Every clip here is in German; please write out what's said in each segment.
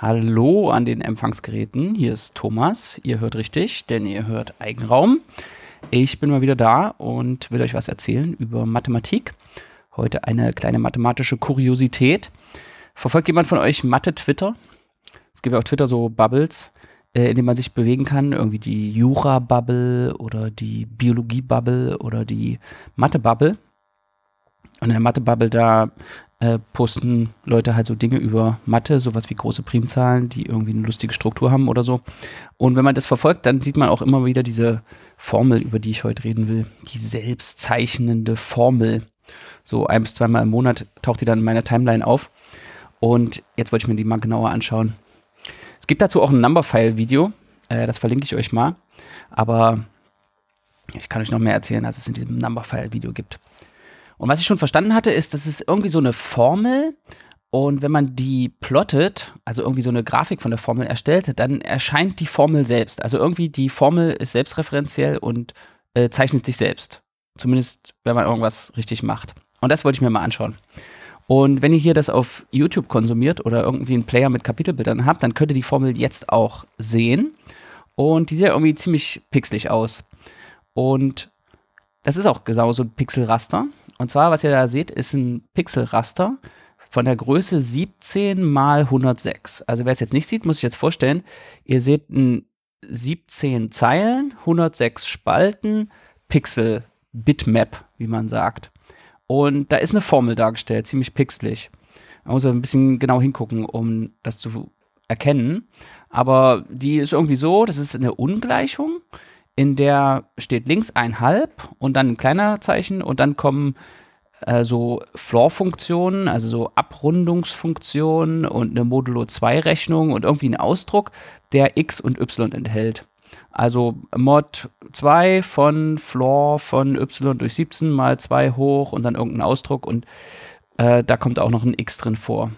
Hallo an den Empfangsgeräten. Hier ist Thomas. Ihr hört richtig, denn ihr hört Eigenraum. Ich bin mal wieder da und will euch was erzählen über Mathematik. Heute eine kleine mathematische Kuriosität. Verfolgt jemand von euch Mathe-Twitter? Es gibt ja auf Twitter so Bubbles, äh, in denen man sich bewegen kann. Irgendwie die Jura-Bubble oder die Biologie-Bubble oder die Mathe-Bubble. Und in der Mathe-Bubble, da äh, posten Leute halt so Dinge über Mathe, sowas wie große Primzahlen, die irgendwie eine lustige Struktur haben oder so. Und wenn man das verfolgt, dann sieht man auch immer wieder diese Formel, über die ich heute reden will. Die selbstzeichnende Formel. So ein bis zweimal im Monat taucht die dann in meiner Timeline auf. Und jetzt wollte ich mir die mal genauer anschauen. Es gibt dazu auch ein Numberphile-Video. Äh, das verlinke ich euch mal. Aber ich kann euch noch mehr erzählen, als es in diesem Numberphile-Video gibt. Und was ich schon verstanden hatte, ist, das ist irgendwie so eine Formel. Und wenn man die plottet, also irgendwie so eine Grafik von der Formel erstellt, dann erscheint die Formel selbst. Also irgendwie die Formel ist selbstreferenziell und äh, zeichnet sich selbst. Zumindest, wenn man irgendwas richtig macht. Und das wollte ich mir mal anschauen. Und wenn ihr hier das auf YouTube konsumiert oder irgendwie einen Player mit Kapitelbildern habt, dann könnt ihr die Formel jetzt auch sehen. Und die sieht ja irgendwie ziemlich pixelig aus. Und das ist auch genau so ein Pixelraster. Und zwar, was ihr da seht, ist ein Pixelraster von der Größe 17 mal 106. Also wer es jetzt nicht sieht, muss ich jetzt vorstellen, ihr seht ein 17 Zeilen, 106 Spalten, Pixel, Bitmap, wie man sagt. Und da ist eine Formel dargestellt, ziemlich pixelig. Man muss ein bisschen genau hingucken, um das zu erkennen. Aber die ist irgendwie so, das ist eine Ungleichung in der steht links ein Halb und dann ein kleiner Zeichen und dann kommen äh, so Floor-Funktionen, also so Abrundungsfunktionen und eine Modulo-2-Rechnung und irgendwie ein Ausdruck, der x und y enthält. Also Mod 2 von Floor von y durch 17 mal 2 hoch und dann irgendein Ausdruck und äh, da kommt auch noch ein x drin vor.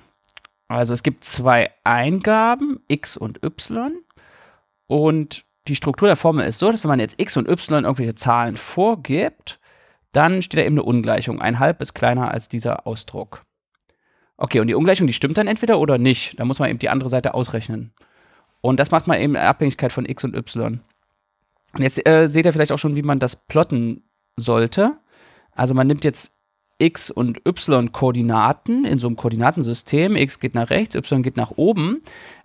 Also es gibt zwei Eingaben, x und y und die Struktur der Formel ist so, dass wenn man jetzt x und y irgendwelche Zahlen vorgibt, dann steht da eben eine Ungleichung. Ein halb ist kleiner als dieser Ausdruck. Okay, und die Ungleichung, die stimmt dann entweder oder nicht. Da muss man eben die andere Seite ausrechnen. Und das macht man eben in Abhängigkeit von x und y. Und jetzt äh, seht ihr vielleicht auch schon, wie man das plotten sollte. Also man nimmt jetzt x und y Koordinaten in so einem Koordinatensystem. x geht nach rechts, y geht nach oben,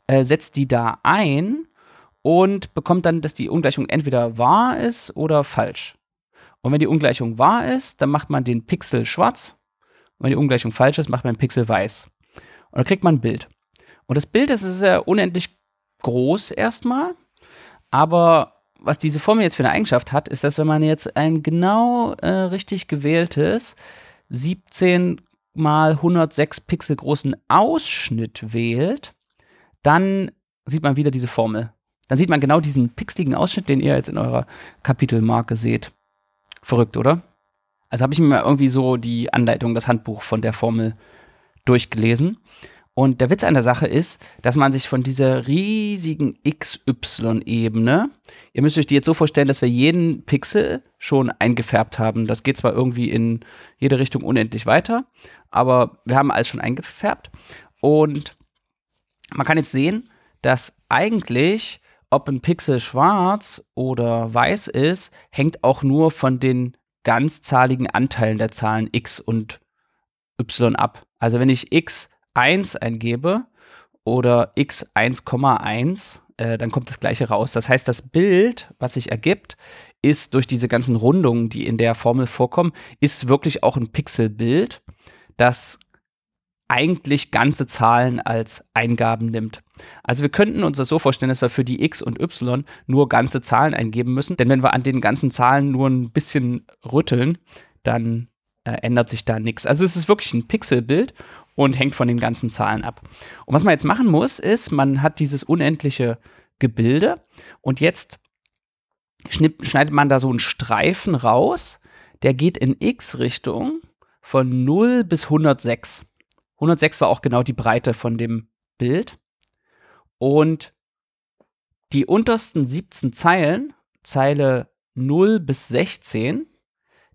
äh, setzt die da ein und bekommt dann, dass die Ungleichung entweder wahr ist oder falsch. Und wenn die Ungleichung wahr ist, dann macht man den Pixel schwarz. Und wenn die Ungleichung falsch ist, macht man den Pixel weiß. Und dann kriegt man ein Bild. Und das Bild ist sehr unendlich groß erstmal. Aber was diese Formel jetzt für eine Eigenschaft hat, ist, dass wenn man jetzt ein genau äh, richtig gewähltes 17 mal 106 Pixel großen Ausschnitt wählt, dann sieht man wieder diese Formel. Dann sieht man genau diesen pixeligen Ausschnitt, den ihr jetzt in eurer Kapitelmarke seht. Verrückt, oder? Also habe ich mir mal irgendwie so die Anleitung, das Handbuch von der Formel durchgelesen. Und der Witz an der Sache ist, dass man sich von dieser riesigen XY-Ebene, ihr müsst euch die jetzt so vorstellen, dass wir jeden Pixel schon eingefärbt haben. Das geht zwar irgendwie in jede Richtung unendlich weiter, aber wir haben alles schon eingefärbt. Und man kann jetzt sehen, dass eigentlich ob ein Pixel schwarz oder weiß ist, hängt auch nur von den ganzzahligen Anteilen der Zahlen x und y ab. Also wenn ich x1 eingebe oder x1,1, äh, dann kommt das gleiche raus. Das heißt, das Bild, was sich ergibt, ist durch diese ganzen Rundungen, die in der Formel vorkommen, ist wirklich auch ein Pixelbild, das eigentlich ganze Zahlen als Eingaben nimmt. Also wir könnten uns das so vorstellen, dass wir für die x und y nur ganze Zahlen eingeben müssen, denn wenn wir an den ganzen Zahlen nur ein bisschen rütteln, dann äh, ändert sich da nichts. Also es ist wirklich ein Pixelbild und hängt von den ganzen Zahlen ab. Und was man jetzt machen muss, ist, man hat dieses unendliche Gebilde und jetzt schneidet man da so einen Streifen raus, der geht in x-Richtung von 0 bis 106. 106 war auch genau die Breite von dem Bild. Und die untersten 17 Zeilen, Zeile 0 bis 16,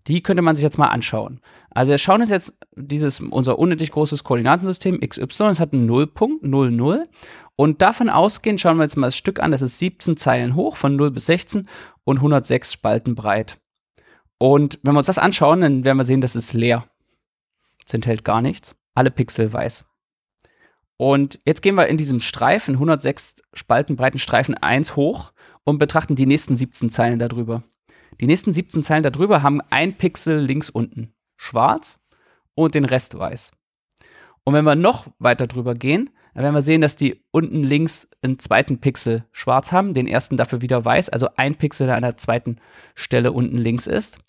Die könnte man sich jetzt mal anschauen. Also wir schauen uns jetzt dieses, unser unendlich großes Koordinatensystem XY, es hat einen Nullpunkt, 0, 0. Und davon ausgehend schauen wir jetzt mal das Stück an, das ist 17 Zeilen hoch, von 0 bis 16 und 106 Spalten breit. Und wenn wir uns das anschauen, dann werden wir sehen, das ist leer. Es enthält gar nichts. Alle Pixel weiß. Und jetzt gehen wir in diesem Streifen, 106 Spalten breiten Streifen 1 hoch und betrachten die nächsten 17 Zeilen darüber. Die nächsten 17 Zeilen darüber haben ein Pixel links unten schwarz und den Rest weiß. Und wenn wir noch weiter drüber gehen, dann werden wir sehen, dass die unten links einen zweiten Pixel schwarz haben, den ersten dafür wieder weiß, also ein Pixel an der zweiten Stelle unten links ist.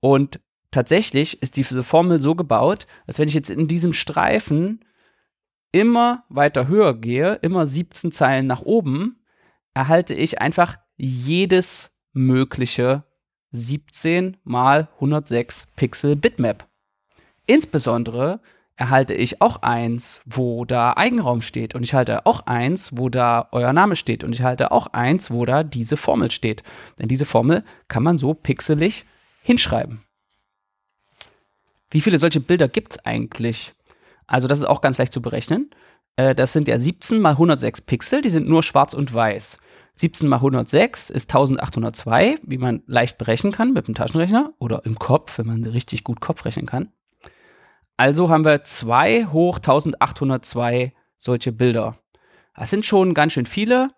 Und tatsächlich ist diese Formel so gebaut, dass wenn ich jetzt in diesem Streifen immer weiter höher gehe, immer 17 Zeilen nach oben, erhalte ich einfach jedes mögliche 17 mal 106 Pixel Bitmap. Insbesondere erhalte ich auch eins, wo da Eigenraum steht. Und ich halte auch eins, wo da euer Name steht. Und ich halte auch eins, wo da diese Formel steht. Denn diese Formel kann man so pixelig hinschreiben. Wie viele solche Bilder gibt es eigentlich? Also das ist auch ganz leicht zu berechnen. Äh, das sind ja 17 mal 106 Pixel, die sind nur schwarz und weiß. 17 mal 106 ist 1802, wie man leicht berechnen kann mit dem Taschenrechner oder im Kopf, wenn man richtig gut Kopf rechnen kann. Also haben wir 2 hoch 1802 solche Bilder. Das sind schon ganz schön viele.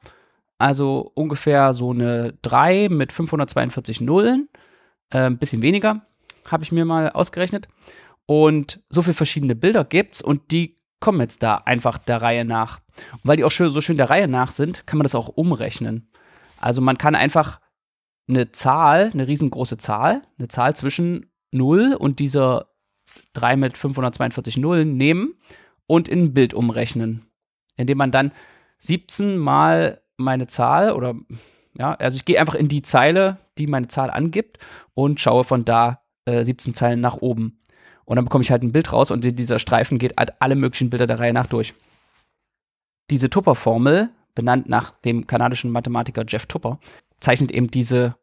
Also ungefähr so eine 3 mit 542 Nullen. Äh, ein bisschen weniger, habe ich mir mal ausgerechnet. Und so viele verschiedene Bilder gibt's und die kommen jetzt da einfach der Reihe nach. Und weil die auch so schön der Reihe nach sind, kann man das auch umrechnen. Also man kann einfach eine Zahl, eine riesengroße Zahl, eine Zahl zwischen 0 und dieser 3 mit 542 Nullen nehmen und in ein Bild umrechnen. Indem man dann 17 mal meine Zahl oder ja, also ich gehe einfach in die Zeile, die meine Zahl angibt und schaue von da äh, 17 Zeilen nach oben. Und dann bekomme ich halt ein Bild raus und dieser Streifen geht halt alle möglichen Bilder der Reihe nach durch. Diese Tupper-Formel, benannt nach dem kanadischen Mathematiker Jeff Tupper, zeichnet eben diese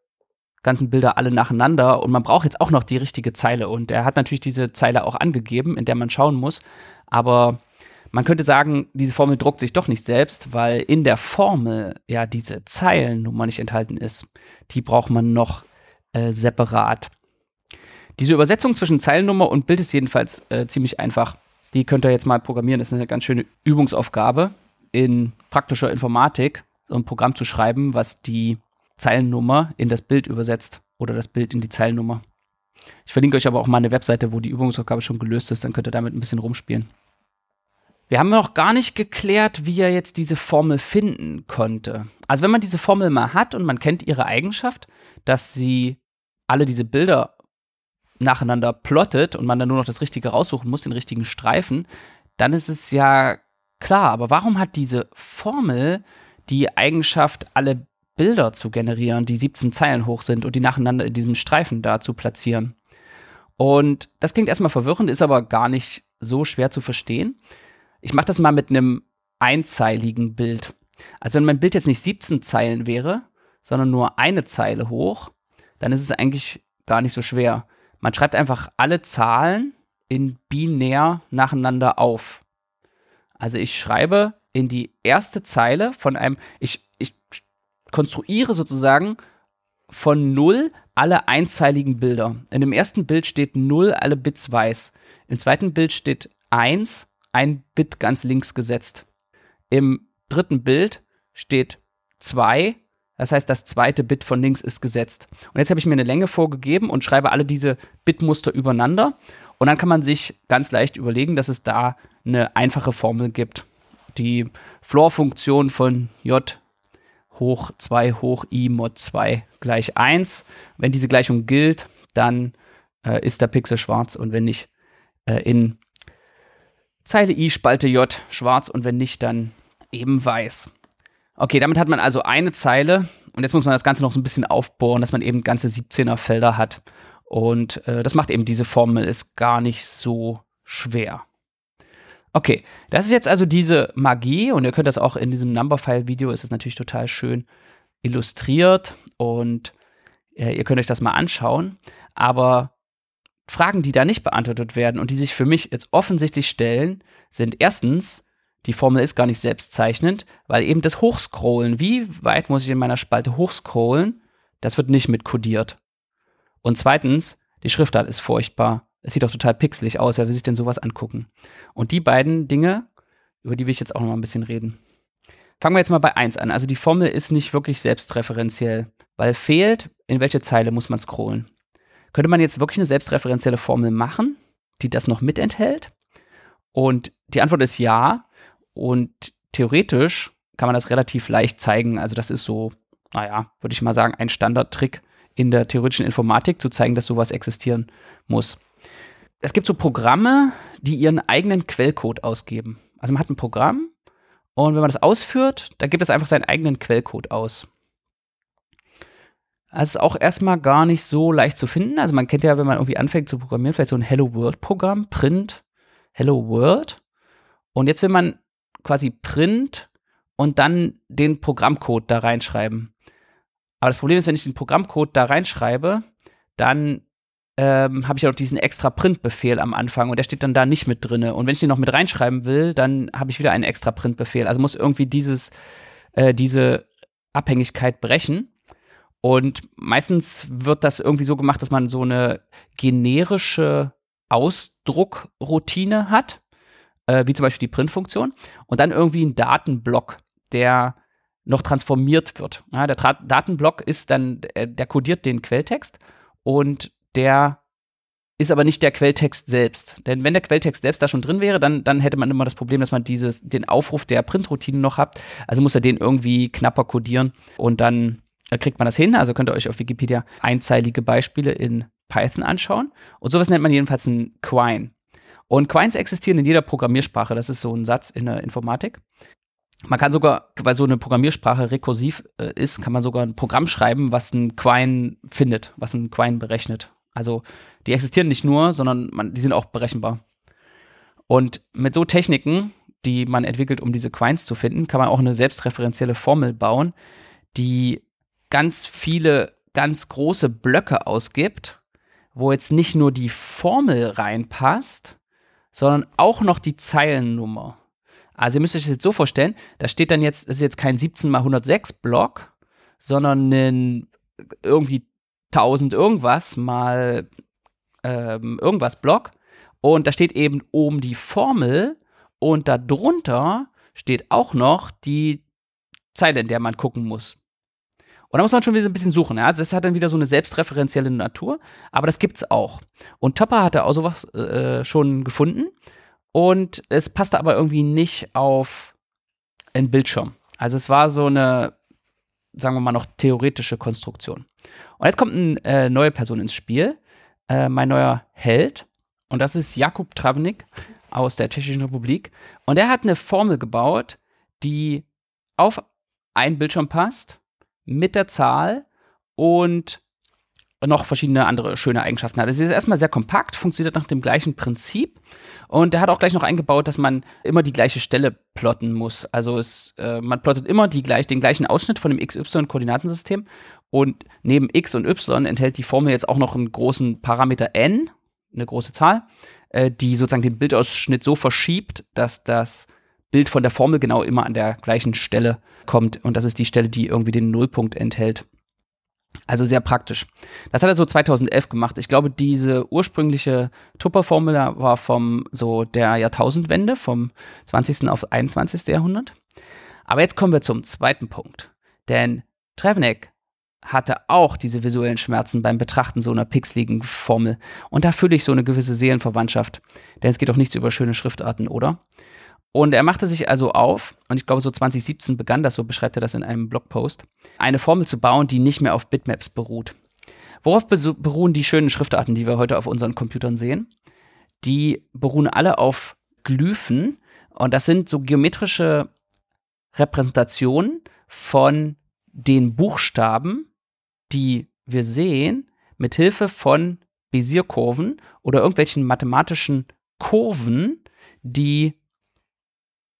ganzen Bilder alle nacheinander und man braucht jetzt auch noch die richtige Zeile und er hat natürlich diese Zeile auch angegeben, in der man schauen muss, aber man könnte sagen, diese Formel druckt sich doch nicht selbst, weil in der Formel ja diese Zeilennummer nicht enthalten ist. Die braucht man noch äh, separat. Diese Übersetzung zwischen Zeilennummer und Bild ist jedenfalls äh, ziemlich einfach. Die könnt ihr jetzt mal programmieren. Das ist eine ganz schöne Übungsaufgabe in praktischer Informatik, so ein Programm zu schreiben, was die Zeilennummer in das Bild übersetzt oder das Bild in die Zeilennummer. Ich verlinke euch aber auch mal eine Webseite, wo die Übungsaufgabe schon gelöst ist, dann könnt ihr damit ein bisschen rumspielen. Wir haben noch gar nicht geklärt, wie er jetzt diese Formel finden konnte. Also wenn man diese Formel mal hat und man kennt ihre Eigenschaft, dass sie alle diese Bilder nacheinander plottet und man dann nur noch das Richtige raussuchen muss, den richtigen Streifen, dann ist es ja klar. Aber warum hat diese Formel die Eigenschaft, alle Bilder zu generieren, die 17 Zeilen hoch sind und die nacheinander in diesem Streifen da zu platzieren? Und das klingt erstmal verwirrend, ist aber gar nicht so schwer zu verstehen. Ich mache das mal mit einem einzeiligen Bild. Also wenn mein Bild jetzt nicht 17 Zeilen wäre, sondern nur eine Zeile hoch, dann ist es eigentlich gar nicht so schwer. Man schreibt einfach alle Zahlen in binär nacheinander auf. Also ich schreibe in die erste Zeile von einem, ich, ich konstruiere sozusagen von 0 alle einzeiligen Bilder. In dem ersten Bild steht 0, alle Bits weiß. Im zweiten Bild steht 1, ein Bit ganz links gesetzt. Im dritten Bild steht 2, das heißt, das zweite Bit von links ist gesetzt. Und jetzt habe ich mir eine Länge vorgegeben und schreibe alle diese Bitmuster übereinander. Und dann kann man sich ganz leicht überlegen, dass es da eine einfache Formel gibt. Die Floor-Funktion von j hoch 2 hoch i mod 2 gleich 1. Wenn diese Gleichung gilt, dann äh, ist der Pixel schwarz und wenn nicht, äh, in Zeile i Spalte j schwarz und wenn nicht, dann eben weiß. Okay, damit hat man also eine Zeile und jetzt muss man das Ganze noch so ein bisschen aufbohren, dass man eben ganze 17er Felder hat. Und äh, das macht eben diese Formel, ist gar nicht so schwer. Okay, das ist jetzt also diese Magie und ihr könnt das auch in diesem Numberphile-Video, ist es natürlich total schön illustriert und äh, ihr könnt euch das mal anschauen. Aber Fragen, die da nicht beantwortet werden und die sich für mich jetzt offensichtlich stellen, sind erstens, die Formel ist gar nicht selbstzeichnend, weil eben das Hochscrollen, wie weit muss ich in meiner Spalte hochscrollen, das wird nicht mit kodiert. Und zweitens, die Schriftart ist furchtbar. Es sieht auch total pixelig aus, wer will sich denn sowas angucken? Und die beiden Dinge, über die will ich jetzt auch noch mal ein bisschen reden. Fangen wir jetzt mal bei 1 an. Also die Formel ist nicht wirklich selbstreferenziell, weil fehlt, in welche Zeile muss man scrollen. Könnte man jetzt wirklich eine selbstreferenzielle Formel machen, die das noch mit enthält? Und die Antwort ist ja. Und theoretisch kann man das relativ leicht zeigen. Also das ist so, naja, würde ich mal sagen, ein Standardtrick in der theoretischen Informatik, zu zeigen, dass sowas existieren muss. Es gibt so Programme, die ihren eigenen Quellcode ausgeben. Also man hat ein Programm und wenn man das ausführt, dann gibt es einfach seinen eigenen Quellcode aus. Das ist auch erstmal gar nicht so leicht zu finden. Also man kennt ja, wenn man irgendwie anfängt zu programmieren, vielleicht so ein Hello World Programm, Print Hello World. Und jetzt will man quasi Print und dann den Programmcode da reinschreiben. Aber das Problem ist, wenn ich den Programmcode da reinschreibe, dann ähm, habe ich auch diesen extra Print-Befehl am Anfang und der steht dann da nicht mit drin. Und wenn ich den noch mit reinschreiben will, dann habe ich wieder einen extra Print-Befehl. Also muss irgendwie dieses, äh, diese Abhängigkeit brechen. Und meistens wird das irgendwie so gemacht, dass man so eine generische Ausdruckroutine hat, äh, wie zum Beispiel die Print-Funktion, und dann irgendwie einen Datenblock, der noch transformiert wird. Ja, der Tra Datenblock ist dann, äh, der kodiert den Quelltext und der ist aber nicht der Quelltext selbst. Denn wenn der Quelltext selbst da schon drin wäre, dann, dann hätte man immer das Problem, dass man dieses, den Aufruf der Printroutine noch hat. Also muss er den irgendwie knapper kodieren und dann äh, kriegt man das hin. Also könnt ihr euch auf Wikipedia einzeilige Beispiele in Python anschauen. Und sowas nennt man jedenfalls ein Quine. Und Quines existieren in jeder Programmiersprache. Das ist so ein Satz in der Informatik. Man kann sogar, weil so eine Programmiersprache rekursiv äh, ist, kann man sogar ein Programm schreiben, was ein Quine findet, was ein Quine berechnet. Also die existieren nicht nur, sondern man, die sind auch berechenbar. Und mit so Techniken, die man entwickelt, um diese Quines zu finden, kann man auch eine selbstreferenzielle Formel bauen, die ganz viele ganz große Blöcke ausgibt, wo jetzt nicht nur die Formel reinpasst, sondern auch noch die Zeilennummer. Also ihr müsst euch das jetzt so vorstellen, da steht dann jetzt, das ist jetzt kein 17 mal 106 Block, sondern ein irgendwie 1000 irgendwas mal ähm, irgendwas Block und da steht eben oben die Formel und darunter steht auch noch die Zeile, in der man gucken muss. Und da muss man schon wieder ein bisschen suchen. Ja? Also das hat dann wieder so eine selbstreferenzielle Natur, aber das gibt's auch. Und Topper hatte auch sowas äh, schon gefunden und es passte aber irgendwie nicht auf einen Bildschirm. Also es war so eine, sagen wir mal, noch theoretische Konstruktion. Und jetzt kommt eine äh, neue Person ins Spiel, äh, mein neuer Held. Und das ist Jakub Travnik aus der Tschechischen Republik. Und er hat eine Formel gebaut, die auf einen Bildschirm passt, mit der Zahl und noch verschiedene andere schöne Eigenschaften hat. Es ist erstmal sehr kompakt, funktioniert nach dem gleichen Prinzip und er hat auch gleich noch eingebaut, dass man immer die gleiche Stelle plotten muss. Also es, äh, man plottet immer die gleich, den gleichen Ausschnitt von dem XY-Koordinatensystem und neben x und y enthält die Formel jetzt auch noch einen großen Parameter n, eine große Zahl, äh, die sozusagen den Bildausschnitt so verschiebt, dass das Bild von der Formel genau immer an der gleichen Stelle kommt. Und das ist die Stelle, die irgendwie den Nullpunkt enthält. Also sehr praktisch. Das hat er so 2011 gemacht. Ich glaube, diese ursprüngliche Tupper-Formel war vom so der Jahrtausendwende, vom 20. auf 21. Jahrhundert. Aber jetzt kommen wir zum zweiten Punkt. Denn Trevnek hatte auch diese visuellen Schmerzen beim Betrachten so einer pixeligen Formel. Und da fühle ich so eine gewisse Seelenverwandtschaft. Denn es geht doch nichts über schöne Schriftarten, oder? Und er machte sich also auf, und ich glaube, so 2017 begann das, so beschreibt er das in einem Blogpost, eine Formel zu bauen, die nicht mehr auf Bitmaps beruht. Worauf beruhen die schönen Schriftarten, die wir heute auf unseren Computern sehen? Die beruhen alle auf Glyphen, und das sind so geometrische Repräsentationen von den Buchstaben, die wir sehen, mit Hilfe von Bézier-Kurven oder irgendwelchen mathematischen Kurven, die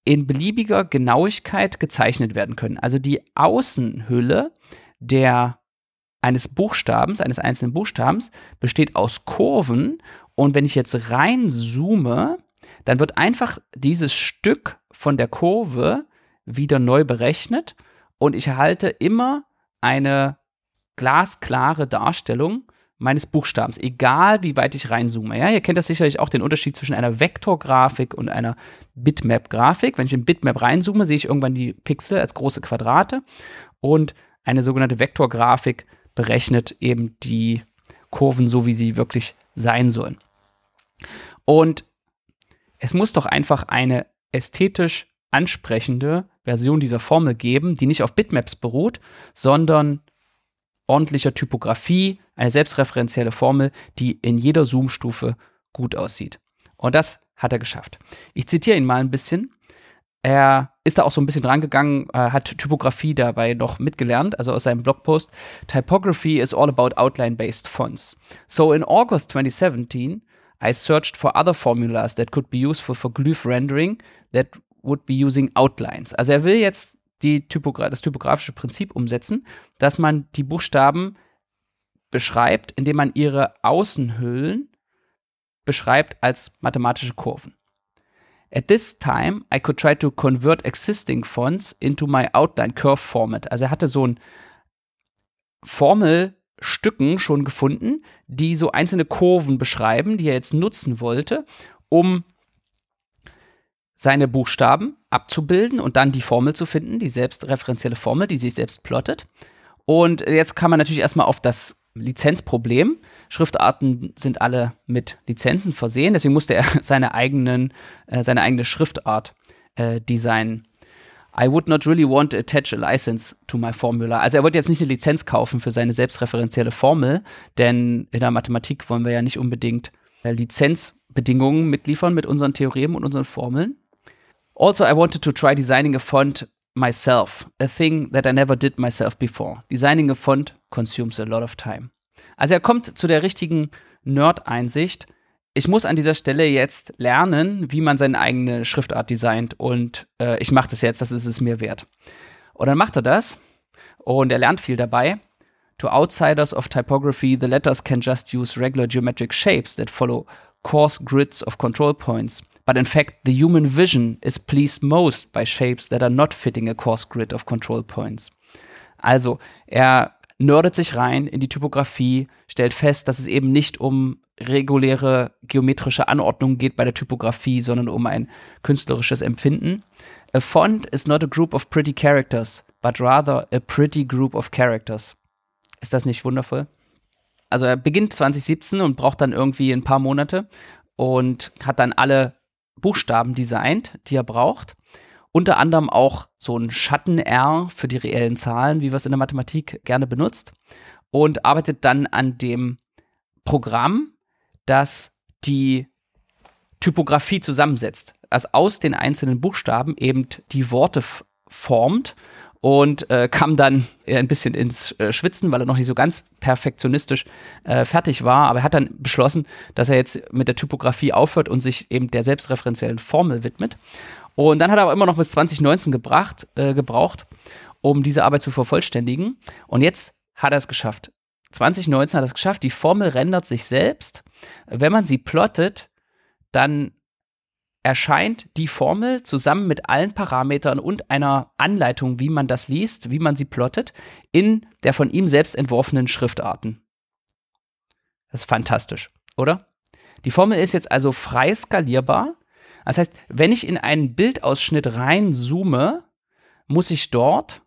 in beliebiger Genauigkeit gezeichnet werden können. Also die Außenhülle der eines Buchstabens, eines einzelnen Buchstabens, besteht aus Kurven. Und wenn ich jetzt reinzoome, dann wird einfach dieses Stück von der Kurve wieder neu berechnet und ich erhalte immer eine glasklare Darstellung meines Buchstabens, egal wie weit ich reinzoome. Ja, ihr kennt das sicherlich auch den Unterschied zwischen einer Vektorgrafik und einer Bitmap-Grafik. Wenn ich in Bitmap reinzoome, sehe ich irgendwann die Pixel als große Quadrate und eine sogenannte Vektorgrafik berechnet eben die Kurven so, wie sie wirklich sein sollen. Und es muss doch einfach eine ästhetisch ansprechende Version dieser Formel geben, die nicht auf Bitmaps beruht, sondern ordentlicher Typografie, eine selbstreferenzielle Formel, die in jeder Zoom-Stufe gut aussieht. Und das hat er geschafft. Ich zitiere ihn mal ein bisschen. Er ist da auch so ein bisschen drangegangen, äh, hat Typografie dabei noch mitgelernt, also aus seinem Blogpost. Typography is all about outline-based fonts. So in August 2017, I searched for other formulas that could be useful for glyph rendering that would be using outlines. Also er will jetzt Typogra das typografische Prinzip umsetzen, dass man die Buchstaben beschreibt, indem man ihre Außenhüllen beschreibt als mathematische Kurven. At this time, I could try to convert existing fonts into my outline curve format. Also er hatte so ein Formelstücken schon gefunden, die so einzelne Kurven beschreiben, die er jetzt nutzen wollte, um seine Buchstaben abzubilden und dann die Formel zu finden, die selbstreferenzielle Formel, die sich selbst plottet. Und jetzt kann man natürlich erstmal auf das Lizenzproblem. Schriftarten sind alle mit Lizenzen versehen, deswegen musste er seine, eigenen, äh, seine eigene Schriftart äh, designen. I would not really want to attach a license to my formula. Also er wollte jetzt nicht eine Lizenz kaufen für seine selbstreferenzielle Formel, denn in der Mathematik wollen wir ja nicht unbedingt äh, Lizenzbedingungen mitliefern mit unseren Theoremen und unseren Formeln. Also, I wanted to try designing a font myself, a thing that I never did myself before. Designing a font consumes a lot of time. Also er kommt zu der richtigen Nerd-Einsicht. Ich muss an dieser Stelle jetzt lernen, wie man seine eigene Schriftart designt und äh, ich mache das jetzt, das ist es mir wert. Und dann macht er das und er lernt viel dabei. To outsiders of typography, the letters can just use regular geometric shapes that follow coarse grids of control points. But in fact, the human vision is pleased most by shapes that are not fitting a coarse grid of control points. Also, er nerdet sich rein in die Typografie, stellt fest, dass es eben nicht um reguläre geometrische Anordnung geht bei der Typografie, sondern um ein künstlerisches Empfinden. A font is not a group of pretty characters, but rather a pretty group of characters. Ist das nicht wundervoll? Also er beginnt 2017 und braucht dann irgendwie ein paar Monate und hat dann alle Buchstaben designt, die er braucht. Unter anderem auch so ein Schatten-R für die reellen Zahlen, wie wir es in der Mathematik gerne benutzt. Und arbeitet dann an dem Programm, das die Typografie zusammensetzt. Also aus den einzelnen Buchstaben eben die Worte formt und äh, kam dann ein bisschen ins äh, Schwitzen, weil er noch nicht so ganz perfektionistisch äh, fertig war. Aber er hat dann beschlossen, dass er jetzt mit der Typografie aufhört und sich eben der selbstreferenziellen Formel widmet. Und dann hat er aber immer noch bis 2019 gebracht, äh, gebraucht, um diese Arbeit zu vervollständigen. Und jetzt hat er es geschafft. 2019 hat er es geschafft. Die Formel rendert sich selbst. Wenn man sie plottet, dann erscheint die Formel zusammen mit allen Parametern und einer Anleitung, wie man das liest, wie man sie plottet, in der von ihm selbst entworfenen Schriftarten. Das ist fantastisch, oder? Die Formel ist jetzt also frei skalierbar. Das heißt, wenn ich in einen Bildausschnitt reinzoome, muss ich dort,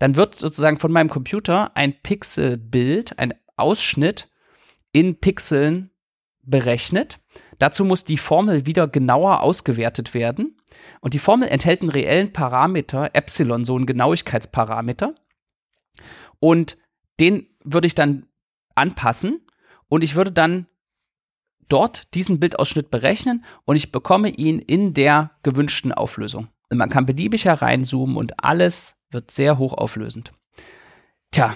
dann wird sozusagen von meinem Computer ein Pixelbild, ein Ausschnitt in Pixeln berechnet. Dazu muss die Formel wieder genauer ausgewertet werden. Und die Formel enthält einen reellen Parameter, Epsilon, so einen Genauigkeitsparameter. Und den würde ich dann anpassen und ich würde dann dort diesen Bildausschnitt berechnen und ich bekomme ihn in der gewünschten Auflösung. Man kann beliebig hereinzoomen und alles wird sehr hochauflösend. Tja,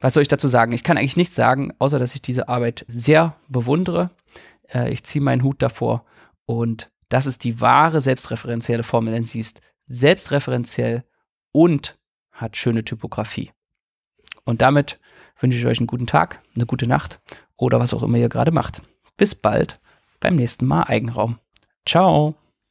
was soll ich dazu sagen? Ich kann eigentlich nichts sagen, außer dass ich diese Arbeit sehr bewundere. Äh, ich ziehe meinen Hut davor und das ist die wahre selbstreferenzielle Formel, denn sie ist selbstreferenziell und hat schöne Typografie. Und damit wünsche ich euch einen guten Tag, eine gute Nacht oder was auch immer ihr gerade macht. Bis bald beim nächsten Mal Eigenraum. Ciao.